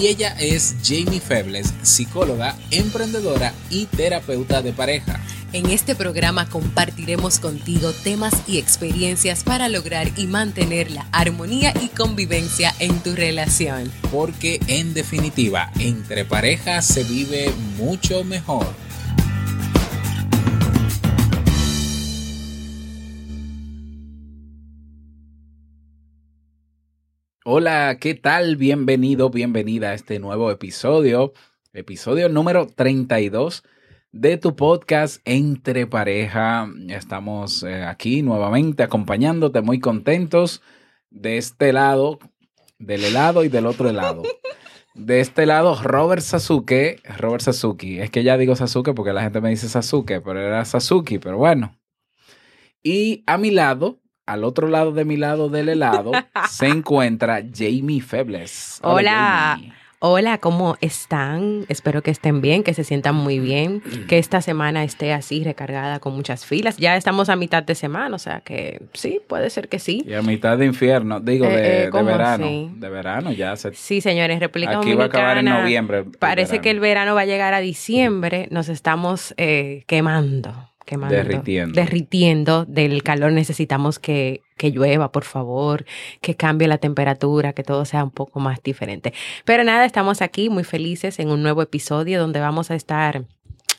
Y ella es Jamie Febles, psicóloga, emprendedora y terapeuta de pareja. En este programa compartiremos contigo temas y experiencias para lograr y mantener la armonía y convivencia en tu relación. Porque en definitiva, entre parejas se vive mucho mejor. Hola, ¿qué tal? Bienvenido, bienvenida a este nuevo episodio, episodio número 32 de tu podcast Entre Pareja. Estamos eh, aquí nuevamente acompañándote, muy contentos de este lado, del helado y del otro lado. De este lado, Robert Sasuke, Robert Sasuki. Es que ya digo Sasuke porque la gente me dice Sasuke, pero era Sasuki, pero bueno. Y a mi lado, al otro lado de mi lado del helado, se encuentra Jamie Febles. Hola. Hola, ¿cómo están? Espero que estén bien, que se sientan muy bien, que esta semana esté así recargada con muchas filas. Ya estamos a mitad de semana, o sea que sí, puede ser que sí. Y a mitad de infierno, digo, de, eh, verano. De verano ya se... Sí, señores, República Aquí va a acabar en noviembre. Parece que el verano va a llegar a diciembre, nos estamos eh, quemando quemando, derritiendo. derritiendo del calor. Necesitamos que, que llueva, por favor, que cambie la temperatura, que todo sea un poco más diferente. Pero nada, estamos aquí muy felices en un nuevo episodio donde vamos a estar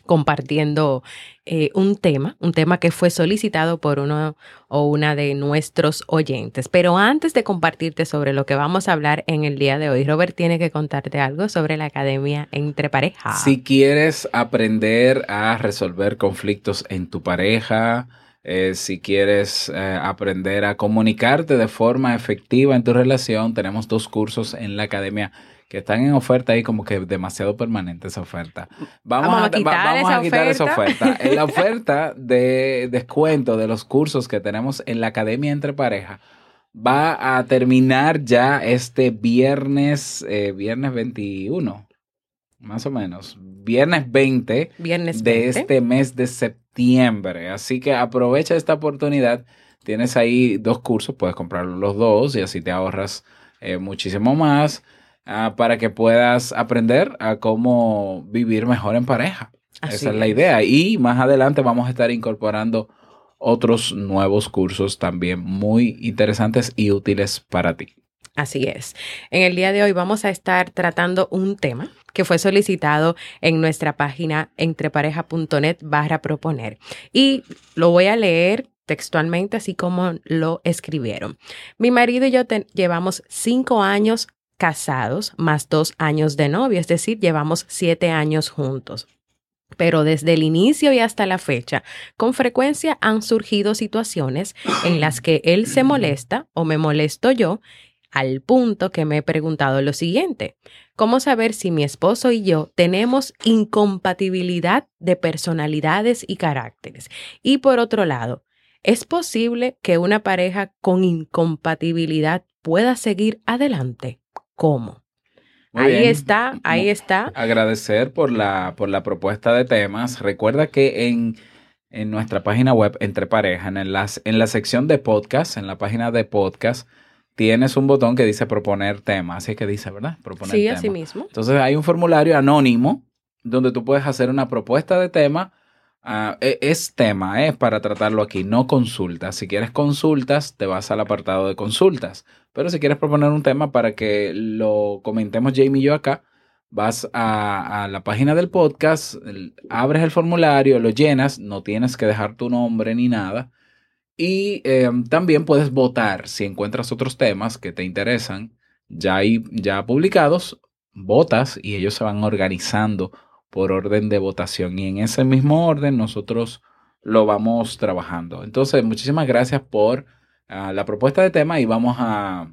compartiendo eh, un tema, un tema que fue solicitado por uno o una de nuestros oyentes. Pero antes de compartirte sobre lo que vamos a hablar en el día de hoy, Robert tiene que contarte algo sobre la academia entre pareja. Si quieres aprender a resolver conflictos en tu pareja, eh, si quieres eh, aprender a comunicarte de forma efectiva en tu relación, tenemos dos cursos en la academia que están en oferta ahí como que demasiado permanente esa oferta. Vamos, a, quitar, esa, oferta. En la oferta de descuento de los cursos que tenemos en la Academia Entre Pareja va a terminar ya este viernes, eh, viernes 21, más o menos, viernes 20 viernes de este mes de septiembre. Así que aprovecha esta oportunidad. Tienes ahí dos cursos, puedes comprar los dos y así te ahorras eh, muchísimo más. Ah, para que puedas aprender a cómo vivir mejor en pareja. Esa es la idea. Y más adelante vamos a estar incorporando otros nuevos cursos también muy interesantes y útiles para ti. Así es. En el día de hoy vamos a estar tratando un tema que fue solicitado en nuestra página entrepareja.net barra proponer. Y lo voy a leer textualmente así como lo escribieron. Mi marido y yo llevamos cinco años casados más dos años de novio, es decir, llevamos siete años juntos. Pero desde el inicio y hasta la fecha, con frecuencia han surgido situaciones en las que él se molesta o me molesto yo, al punto que me he preguntado lo siguiente, ¿cómo saber si mi esposo y yo tenemos incompatibilidad de personalidades y caracteres? Y por otro lado, ¿es posible que una pareja con incompatibilidad pueda seguir adelante? Cómo. ahí está, ahí está. Agradecer por la, por la propuesta de temas. Recuerda que en, en nuestra página web, Entre Pareja, en, las, en la sección de podcast, en la página de podcast, tienes un botón que dice proponer tema. Así que dice, ¿verdad? Proponer sí, así mismo. Entonces hay un formulario anónimo donde tú puedes hacer una propuesta de tema. Ah, e, es tema, es para tratarlo aquí, no consultas. Si quieres consultas, te vas al apartado de consultas. Pero si quieres proponer un tema para que lo comentemos Jamie y yo acá, vas a, la página del podcast, abres el formulario, lo llenas, no tienes que dejar tu nombre ni nada. Y em, también puedes votar si encuentras otros temas que te interesan ya, ya publicados, votas y ellos se van organizando por orden de votación. Y en ese mismo orden nosotros lo vamos trabajando. Entonces, muchísimas gracias por la propuesta de tema y vamos a,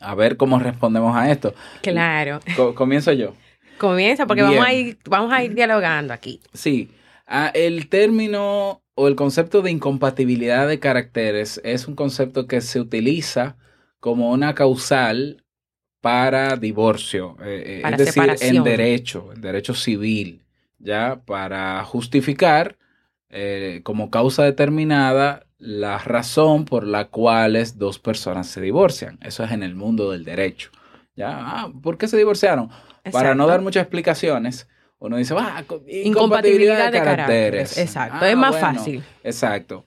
a ver cómo respondemos a esto. Claro. comienzo yo. Comienza, porque vamos a, ir, vamos a ir dialogando aquí. Sí. Ah, el término o el concepto de incompatibilidad de caracteres es un concepto que se utiliza como una causal para divorcio, eh, es decir, en derecho, en derecho civil, ya para justificar como causa determinada la razón por la cual dos personas se divorcian. Eso es en el mundo del derecho. ¿Ya? Ah, ¿Por qué se divorciaron? Para no dar muchas explicaciones, uno dice, ah, incompatibilidad, de, caracteres. Exacto, es ah, más fácil. Exacto.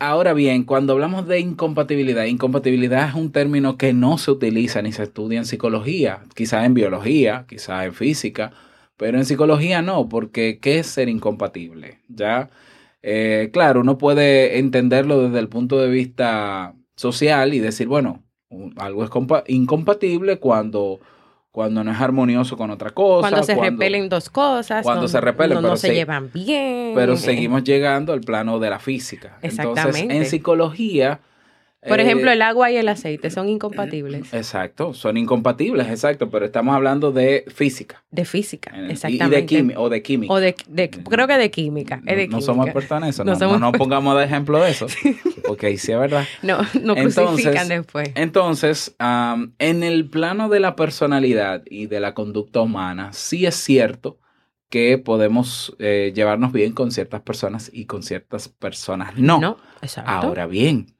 Ahora bien, cuando hablamos de incompatibilidad, incompatibilidad es un término que no se utiliza ni se estudia en psicología, quizás en biología, quizás en física, pero en psicología no, porque ¿qué es ser incompatible? ¿Ya? Eh, claro, uno puede entenderlo desde el punto de vista social y decir, bueno, algo es incompatible cuando, cuando no es armonioso con otra cosa. Cuando se repelen dos cosas. Cuando se repelen, pero no se, llevan bien. Pero seguimos llegando al plano de la física. Exactamente. Entonces, en psicología por ejemplo, eh, el agua y el aceite son incompatibles. Exacto, son incompatibles, exacto, pero estamos hablando de física. De física, exactamente. Y de química, o de química. O de, creo que de química. no, somos expertos en eso, no, no, no, pongamos de ejemplo de eso, porque sí es verdad. No, no crucifican después. Entonces, en el plano de la personalidad y de la conducta humana, sí es cierto que podemos eh, llevarnos bien con ciertas personas y con ciertas personas no. No, exacto. Ahora bien,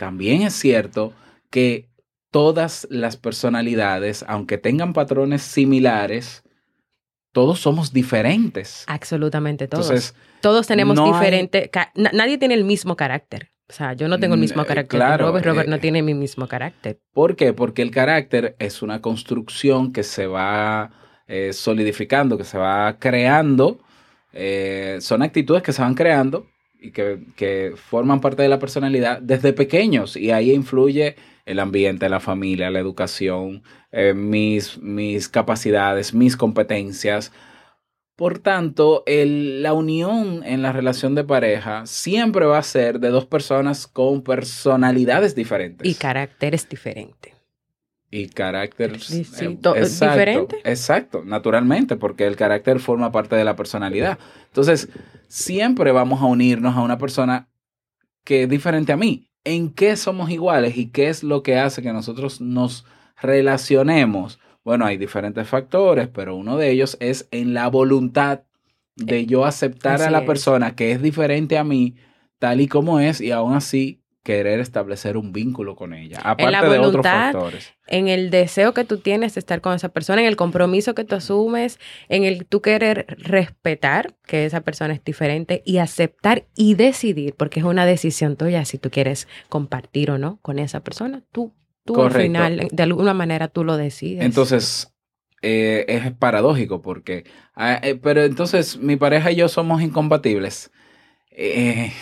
también es cierto que todas las personalidades, aunque tengan patrones similares, todos somos diferentes. Absolutamente todos. todos tenemos diferente, nadie tiene el mismo carácter. O sea, yo no tengo el mismo mm, carácter. Claro, Robert, Robert no eh, tiene mi mismo carácter. ¿Por qué? Porque el carácter es una construcción que se va eh, solidificando, que se va creando. Eh, son actitudes que se van creando y que, forman parte de la personalidad desde pequeños y ahí influye el ambiente, la familia, la educación, eh, mis, mis capacidades, mis competencias. Por tanto, la unión en la relación de pareja siempre va a ser de dos personas con personalidades diferentes. Y caracteres diferentes. Y carácter eh, diferente. Exacto, naturalmente, porque el carácter forma parte de la personalidad. Entonces, siempre vamos a unirnos a una persona que es diferente a mí. ¿En qué somos iguales y qué es lo que hace que nosotros nos relacionemos? Bueno, hay diferentes factores, pero uno de ellos es en la voluntad de yo aceptar a la persona que es diferente a mí, tal y como es, y aún así querer establecer un vínculo con ella, aparte de otros factores. En el deseo que tú tienes de estar con esa persona, en el compromiso que tú asumes, en el tú querer respetar que esa persona es diferente y aceptar y decidir, porque es una decisión tuya si tú quieres compartir o no con esa persona, tú, tú al final, de alguna manera tú lo decides. Entonces, eh, es paradójico porque, ah, eh, pero entonces mi pareja y yo somos incompatibles eh,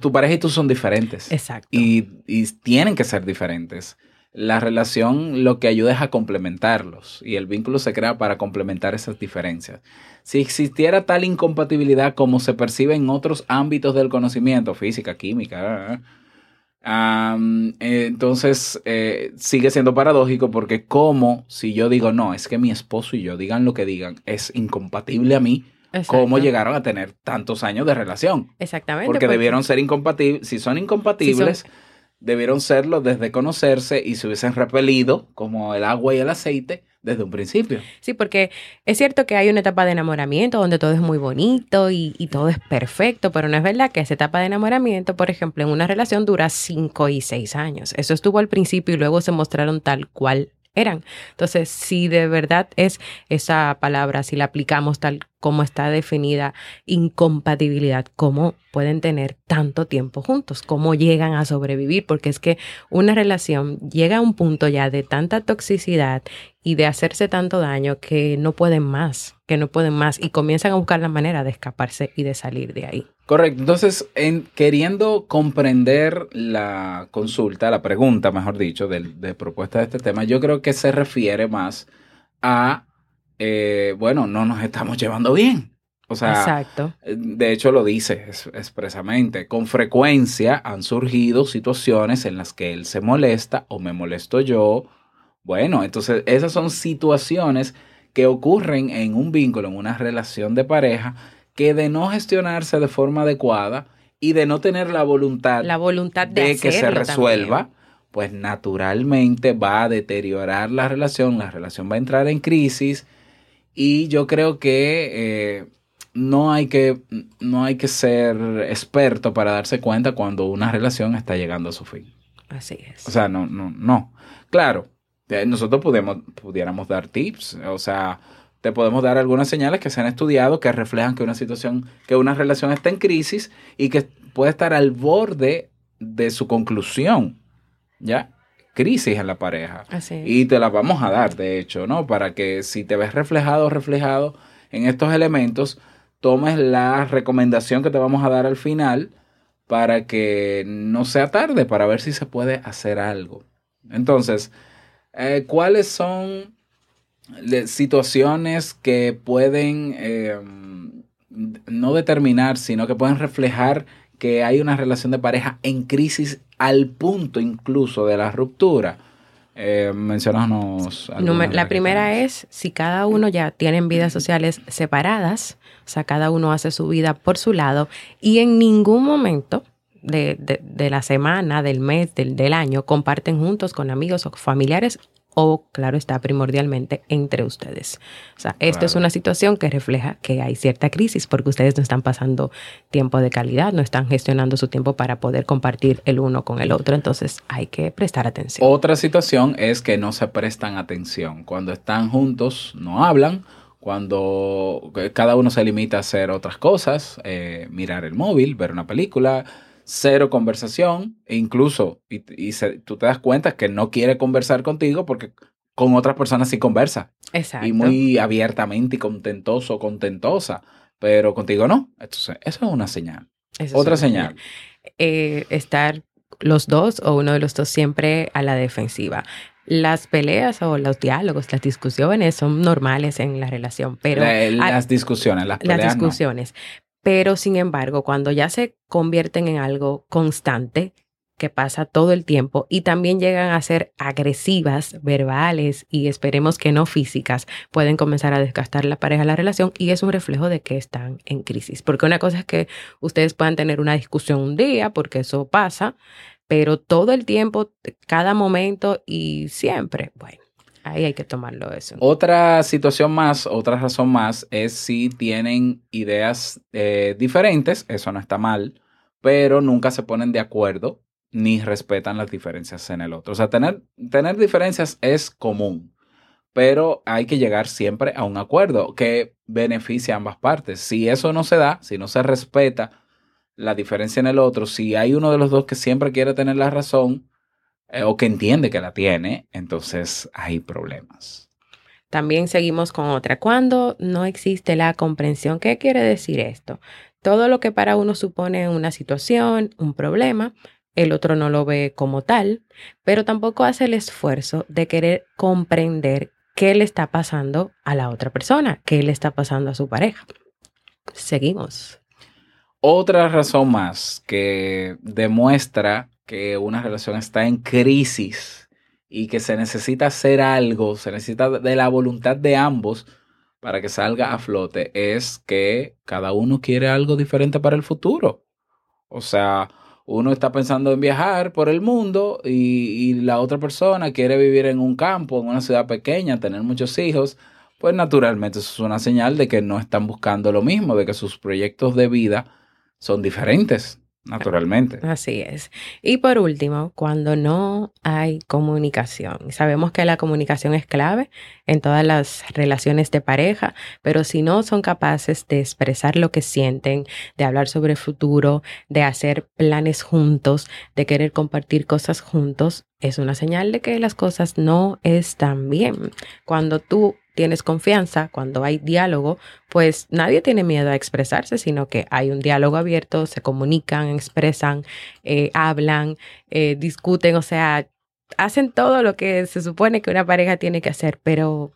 tu pareja y tú son diferentes. Exacto. Y, tienen que ser diferentes. La relación lo que ayuda es a complementarlos y el vínculo se crea para complementar esas diferencias. Si existiera tal incompatibilidad como se percibe en otros ámbitos del conocimiento, física, química, entonces eh, sigue siendo paradójico porque como si yo digo, no, es que mi esposo y yo digan lo que digan, es incompatible a mí, cómo llegaron a tener tantos años de relación. Exactamente. Porque, debieron ser incompatibles. Si son incompatibles, debieron serlo desde conocerse y se hubiesen repelido como el agua y el aceite desde un principio. Sí, porque es cierto que hay una etapa de enamoramiento donde todo es muy bonito y, y, todo es perfecto, pero no es verdad que esa etapa de enamoramiento, por ejemplo, en una relación dura cinco y seis años. Eso estuvo al principio y luego se mostraron tal cual eran. Entonces, si de verdad es esa palabra, si la aplicamos tal como está definida, incompatibilidad, cómo pueden tener tanto tiempo juntos, cómo llegan a sobrevivir, porque es que una relación llega a un punto ya de tanta toxicidad y de hacerse tanto daño que no pueden más, que no pueden más y comienzan a buscar la manera de escaparse y de salir de ahí. Correcto. Entonces, en, queriendo comprender la consulta, la pregunta, mejor dicho, de, de, propuesta de este tema, yo creo que se refiere más a, eh, bueno, no nos estamos llevando bien. O sea, Exacto. de hecho lo dice expresamente. Con frecuencia han surgido situaciones en las que él se molesta o me molesto yo. Bueno, entonces esas son situaciones que ocurren en un vínculo, en una relación de pareja, que de no gestionarse de forma adecuada y de no tener la voluntad, la voluntad de, que se resuelva, pues naturalmente va a deteriorar la relación, la relación va a entrar en crisis y yo creo que eh, no, hay que no hay que ser experto para darse cuenta cuando una relación está llegando a su fin. Así es. O sea, no, no, no. Claro, eh, nosotros pudiéramos dar tips, o sea, te podemos dar algunas señales que se han estudiado que reflejan que una situación, que una relación está en crisis y que puede estar al borde de su conclusión, ¿ya? Crisis en la pareja. Así Y te las vamos a dar, de hecho, ¿no? Para que si te ves reflejado o reflejado en estos elementos, tomes la recomendación que te vamos a dar al final para que no sea tarde, para ver si se puede hacer algo. Entonces, eh, ¿cuáles son situaciones que pueden eh, no determinar, sino que pueden reflejar que hay una relación de pareja en crisis al punto incluso de la ruptura. Eh, mencionanos. La primera es si cada uno ya tienen vidas sociales separadas, o sea, cada uno hace su vida por su lado y en ningún momento de, de, la semana, del mes, del, del año, comparten juntos con amigos o familiares o, claro está, primordialmente entre ustedes. O sea, esto es una situación que refleja que hay cierta crisis porque ustedes no están pasando tiempo de calidad, no están gestionando su tiempo para poder compartir el uno con el otro. Entonces, hay que prestar atención. Otra situación es que no se prestan atención. Cuando están juntos, no hablan. Cuando cada uno se limita a hacer otras cosas, eh, mirar el móvil, ver una película, cero conversación, e incluso, y, tú te das cuenta que no quiere conversar contigo porque con otras personas sí conversa. Exacto. Y muy abiertamente y contentoso, contentosa, pero contigo no. Entonces, eso es una señal. Otra señal. Eh, estar los dos o uno de los dos siempre a la defensiva. Las peleas o los diálogos, las discusiones son normales en la relación, pero... las discusiones, las peleas Las discusiones. Pero sin embargo, cuando ya se convierten en algo constante, que pasa todo el tiempo y también llegan a ser agresivas, verbales y esperemos que no físicas, pueden comenzar a desgastar la pareja, la relación y es un reflejo de que están en crisis. Porque una cosa es que ustedes puedan tener una discusión un día, porque eso pasa, pero todo el tiempo, cada momento y siempre, bueno, Ahí hay que tomarlo eso. Otra situación más, otra razón más es si tienen ideas eh, diferentes, eso no está mal, pero nunca se ponen de acuerdo ni respetan las diferencias en el otro. O sea, tener, tener diferencias es común, pero hay que llegar siempre a un acuerdo que beneficie a ambas partes. Si eso no se da, si no se respeta la diferencia en el otro, si hay uno de los dos que siempre quiere tener la razón, eh, o que entiende que la tiene, entonces hay problemas. También seguimos con otra. Cuando no existe la comprensión, ¿qué quiere decir esto? Todo lo que para uno supone una situación, un problema, el otro no lo ve como tal, pero tampoco hace el esfuerzo de querer comprender qué le está pasando a la otra persona, qué le está pasando a su pareja. Seguimos. Otra razón más que demuestra que una relación está en crisis y que se necesita hacer algo, se necesita de la voluntad de ambos para que salga a flote, es que cada uno quiere algo diferente para el futuro. O sea, uno está pensando en viajar por el mundo y, la otra persona quiere vivir en un campo, en una ciudad pequeña, tener muchos hijos, pues naturalmente eso es una señal de que no están buscando lo mismo, de que sus proyectos de vida son diferentes. Naturalmente. Así es. Y por último, cuando no hay comunicación. Sabemos que la comunicación es clave en todas las relaciones de pareja, pero si no son capaces de expresar lo que sienten, de hablar sobre el futuro, de hacer planes juntos, de querer compartir cosas juntos, es una señal de que las cosas no están bien. Cuando tú tienes confianza, cuando hay diálogo, pues nadie tiene miedo a expresarse, sino que hay un diálogo abierto, se comunican, expresan, eh, hablan, eh, discuten, o sea, hacen todo lo que se supone que una pareja tiene que hacer, pero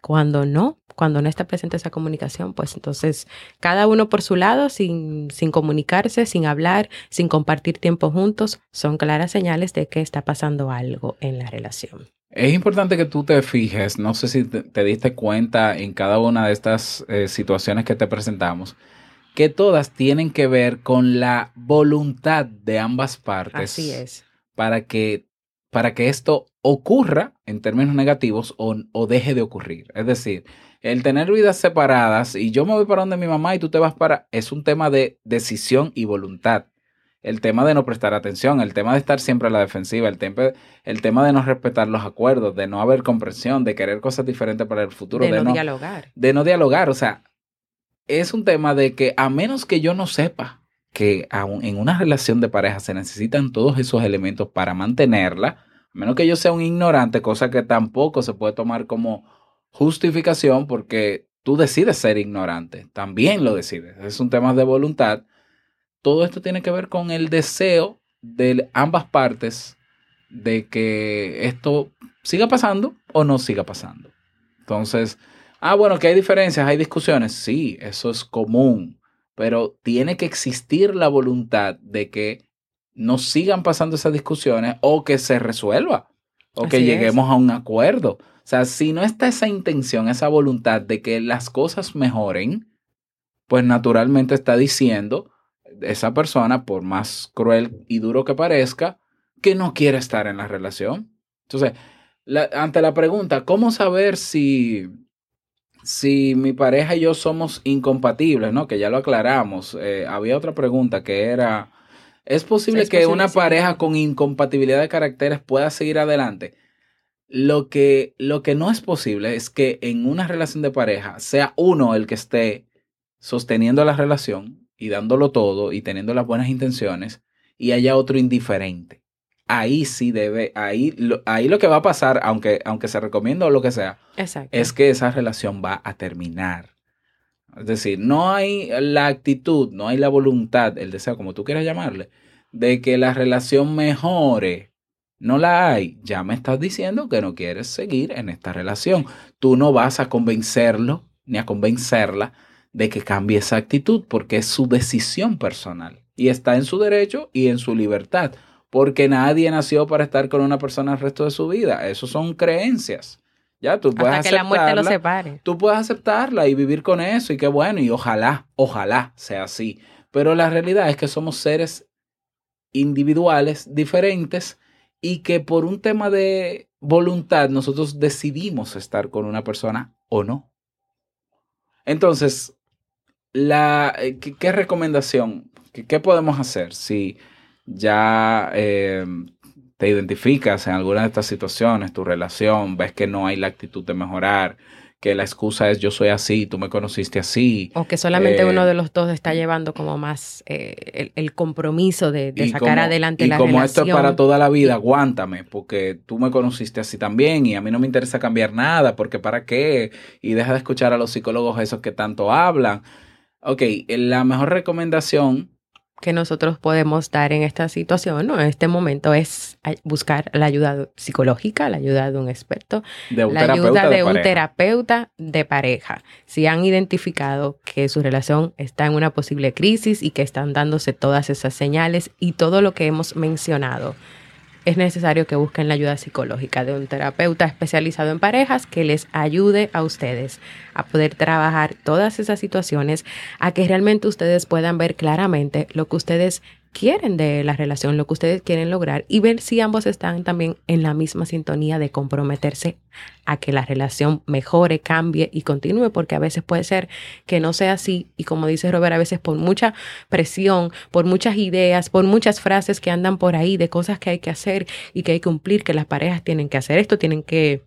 cuando no, cuando no está presente esa comunicación, pues entonces cada uno por su lado, sin, sin comunicarse, sin hablar, sin compartir tiempo juntos, son claras señales de que está pasando algo en la relación. Es importante que tú te fijes, no sé si te, diste cuenta en cada una de estas eh, situaciones que te presentamos, que todas tienen que ver con la voluntad de ambas partes. Así es. Para que, para que esto ocurra en términos negativos o, o deje de ocurrir. Es decir, el tener vidas separadas y yo me voy para donde mi mamá y tú te vas para, es un tema de decisión y voluntad. El tema de no prestar atención, el tema de estar siempre a la defensiva, el, el tema de no respetar los acuerdos, de no haber comprensión, de querer cosas diferentes para el futuro. De, no, dialogar. De no dialogar. O sea, es un tema de que a menos que yo no sepa que aún en una relación de pareja se necesitan todos esos elementos para mantenerla, a menos que yo sea un ignorante, cosa que tampoco se puede tomar como justificación porque tú decides ser ignorante, también lo decides, es un tema de voluntad. Todo esto tiene que ver con el deseo de ambas partes de que esto siga pasando o no siga pasando. Entonces, ah, bueno, que hay diferencias, hay discusiones, sí, eso es común, pero tiene que existir la voluntad de que no sigan pasando esas discusiones o que se resuelva o que lleguemos a un acuerdo. O sea, si no está esa intención, esa voluntad de que las cosas mejoren, pues naturalmente está diciendo esa persona, por más cruel y duro que parezca, que no quiere estar en la relación. Entonces, ante la pregunta, ¿cómo saber si, si mi pareja y yo somos incompatibles? ¿no? Que ya lo aclaramos. Eh, había otra pregunta que era, ¿es posible que una pareja con incompatibilidad de caracteres pueda seguir adelante? Lo que, lo que no es posible es que en una relación de pareja sea uno el que esté sosteniendo la relación y dándolo todo y teniendo las buenas intenciones y haya otro indiferente. Ahí sí debe, ahí lo, ahí lo que va a pasar, aunque, aunque se recomienda o lo que sea, es que esa relación va a terminar. Es decir, no hay la actitud, no hay la voluntad, el deseo, como tú quieras llamarle, de que la relación mejore no la hay, ya me estás diciendo que no quieres seguir en esta relación. Tú no vas a convencerlo ni a convencerla de que cambie esa actitud porque es su decisión personal y está en su derecho y en su libertad, porque nadie nació para estar con una persona el resto de su vida. Eso son creencias. Ya tú puedes Hasta que la muerte lo separe. Tú puedes aceptarla y vivir con eso y qué bueno y ojalá, ojalá sea así. Pero la realidad es que somos seres individuales diferentes y que por un tema de voluntad nosotros decidimos estar con una persona o no. Entonces, la, eh, ¿qué, recomendación? ¿Qué, podemos hacer si ya eh, te identificas en alguna de estas situaciones, tu relación, ves que no hay la actitud de mejorar, que la excusa es yo soy así, tú me conociste así. O que solamente uno eh, de los dos está llevando como más eh, el, compromiso de, sacar adelante la relación. Y como esto es para toda la vida, aguántame, porque tú me conociste así también y a mí no me interesa cambiar nada, porque para qué, y deja de escuchar a los psicólogos esos que tanto hablan. Ok, la mejor recomendación que nosotros podemos dar en esta situación, ¿no? en este momento, es buscar la ayuda psicológica, la ayuda de un experto, la ayuda de, un terapeuta de pareja. Si han identificado que su relación está en una posible crisis y que están dándose todas esas señales y todo lo que hemos mencionado es necesario que busquen la ayuda psicológica de un terapeuta especializado en parejas que les ayude a ustedes a poder trabajar todas esas situaciones, a que realmente ustedes puedan ver claramente lo que ustedes quieren de la relación, lo que ustedes quieren lograr y ver si ambos están también en la misma sintonía de comprometerse a que la relación mejore, cambie y continúe, porque a veces puede ser que no sea así y como dice Robert, a veces por mucha presión, por muchas ideas, por muchas frases que andan por ahí de cosas que hay que hacer y que hay que cumplir, que las parejas tienen que hacer esto, tienen que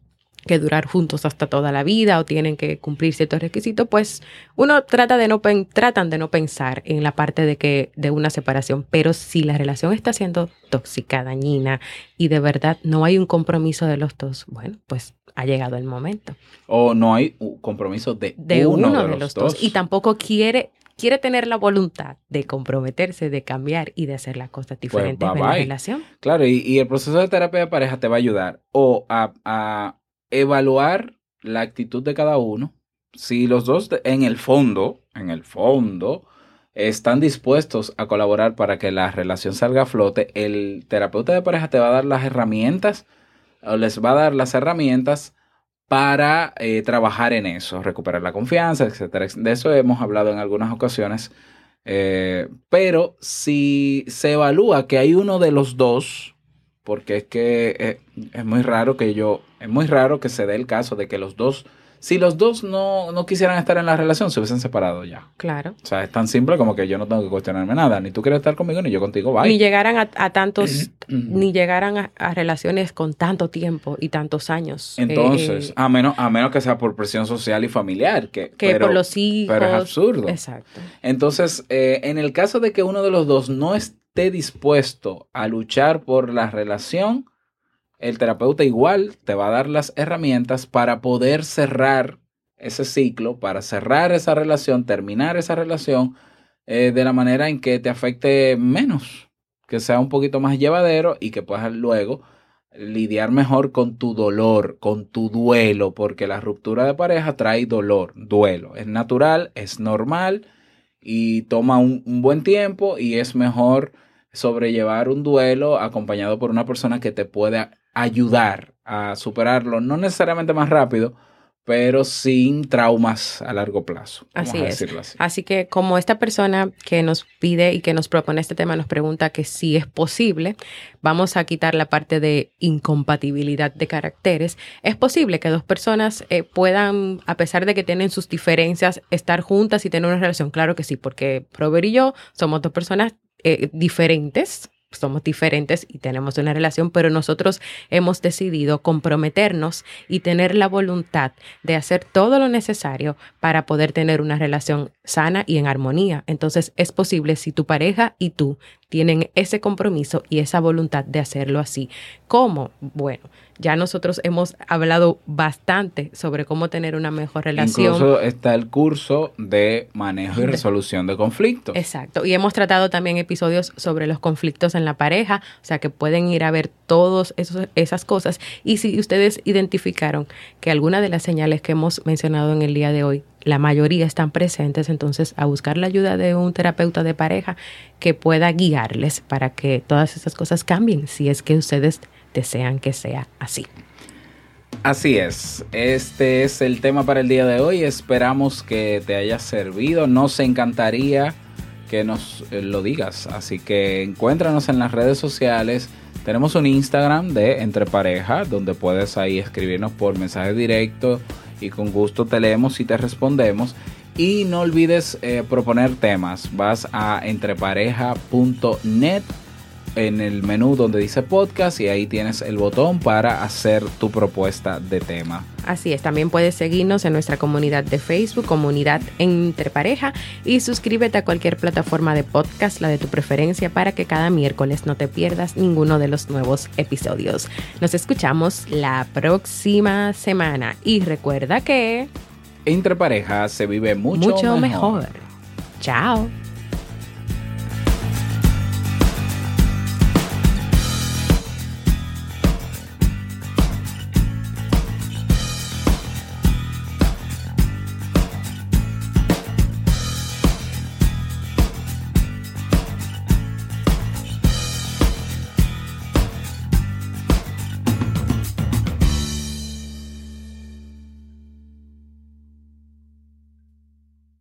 que durar juntos hasta toda la vida o tienen que cumplir ciertos requisitos, pues uno trata de no tratan de no pensar en la parte de que de una separación, pero si la relación está siendo tóxica, dañina y de verdad no hay un compromiso de los dos, bueno, pues ha llegado el momento. O no hay un compromiso de, uno, de, los, dos. y tampoco quiere quiere tener la voluntad de comprometerse, de cambiar y de hacer las cosas pues, diferentes en la relación. Claro, y, el proceso de terapia de pareja te va a ayudar o a evaluar la actitud de cada uno. Si los dos en el fondo, en el fondo, están dispuestos a colaborar para que la relación salga a flote, el terapeuta de pareja te va a dar las herramientas o les va a dar las herramientas para eh, trabajar en eso, recuperar la confianza, etcétera. De eso hemos hablado en algunas ocasiones Eh, pero si se evalúa que hay uno de los dos, porque es que eh, es muy raro que yo, es muy raro que se dé el caso de que los dos si los dos no, no, quisieran estar en la relación, se hubiesen separado ya. Claro. O sea, es tan simple como que yo no tengo que cuestionarme nada. Ni tú quieres estar conmigo, ni yo contigo, bye. Ni llegaran a, tantos, ni llegaran a, relaciones con tanto tiempo y tantos años. Entonces, eh, a, menos, a menos que sea por presión social y familiar. Que, que por los hijos. Pero es absurdo. Exacto. Entonces, eh, en el caso de que uno de los dos no esté dispuesto a luchar por la relación, el terapeuta igual te va a dar las herramientas para poder cerrar ese ciclo, para cerrar esa relación, terminar esa relación eh, de la manera en que te afecte menos, que sea un poquito más llevadero y que puedas luego lidiar mejor con tu dolor, con tu duelo, porque la ruptura de pareja trae dolor, duelo. Es natural, es normal y toma un buen tiempo y es mejor sobrellevar un duelo acompañado por una persona que te pueda ayudar a superarlo, no necesariamente más rápido, pero sin traumas a largo plazo. Así es. Así. así. que como esta persona que nos pide y que nos propone este tema nos pregunta que si es posible, vamos a quitar la parte de incompatibilidad de caracteres. ¿Es posible que dos personas eh, puedan, a pesar de que tienen sus diferencias, estar juntas y tener una relación? Claro que sí, porque Prover y yo somos dos personas eh, diferentes, somos diferentes y tenemos una relación, pero nosotros hemos decidido comprometernos y tener la voluntad de hacer todo lo necesario para poder tener una relación sana y en armonía. Entonces es posible si tu pareja y tú tienen ese compromiso y esa voluntad de hacerlo así. ¿Cómo? Bueno, ya nosotros hemos hablado bastante sobre cómo tener una mejor relación. Incluso está el curso de manejo y resolución de conflictos. Exacto. Y hemos tratado también episodios sobre los conflictos en la pareja, o sea que pueden ir a ver todas esas cosas. Y si ustedes identificaron que alguna de las señales que hemos mencionado en el día de hoy la mayoría están presentes, entonces a buscar la ayuda de un terapeuta de pareja que pueda guiarles para que todas esas cosas cambien, si es que ustedes desean que sea así. Así es, este es el tema para el día de hoy, esperamos que te haya servido, nos encantaría que nos eh, lo digas, así que encuéntranos en las redes sociales, tenemos un Instagram de Entre Pareja, donde puedes ahí escribirnos por mensaje directo y con gusto te leemos y te respondemos. Y no olvides eh, proponer temas. Vas a entrepareja.net en el menú donde dice podcast y ahí tienes el botón para hacer tu propuesta de tema. Así es, también puedes seguirnos en nuestra comunidad de Facebook, comunidad entre pareja, y suscríbete a cualquier plataforma de podcast, la de tu preferencia, para que cada miércoles no te pierdas ninguno de los nuevos episodios. Nos escuchamos la próxima semana y recuerda que... Entre pareja se vive mucho, mejor. Chao.